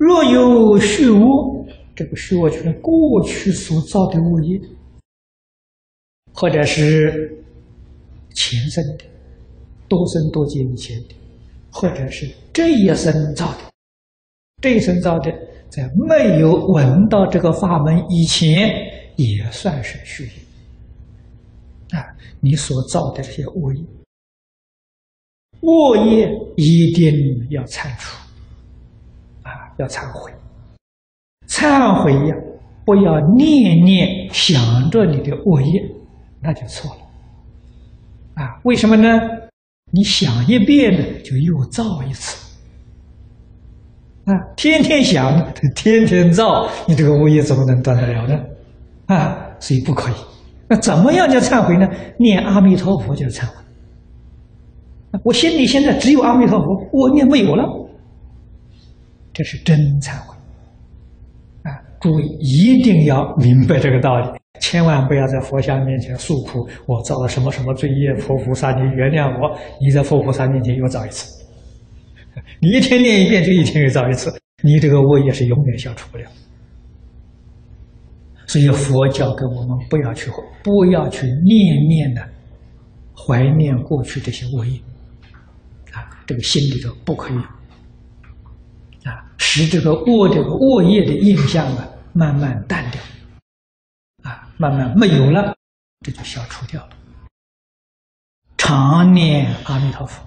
若有虚恶，这个虚恶就是过去所造的恶业，或者是前生的、多生多劫以前的，或者是这一生造的。这一生造的，在没有闻到这个法门以前，也算是虚业。啊，你所造的这些恶业。恶业一定要铲除，要忏悔。忏悔呀，不要念念想着你的恶业，那就错了。啊，为什么呢？你想一遍呢，就又造一次。啊，天天想，天天造，你这个恶业怎么能断得了呢？啊，所以不可以。那怎么样叫忏悔呢？念阿弥陀佛就是忏悔。我心里现在只有阿弥陀佛，我念没有了，这是真忏悔。啊，诸位一定要明白这个道理，千万不要在佛像面前诉苦，我造了什么什么罪业，佛菩萨你原谅我。你在佛菩萨面前又造一次，你一天念一遍，就一天又造一次，你这个恶业是永远消除不了。所以佛教给我们不要去不要去念念的怀念过去这些恶业啊。这个心里头不可以，使这个恶这个恶业的印象啊慢慢淡掉，啊，慢慢没有了，这就消除掉了。常念阿弥陀佛。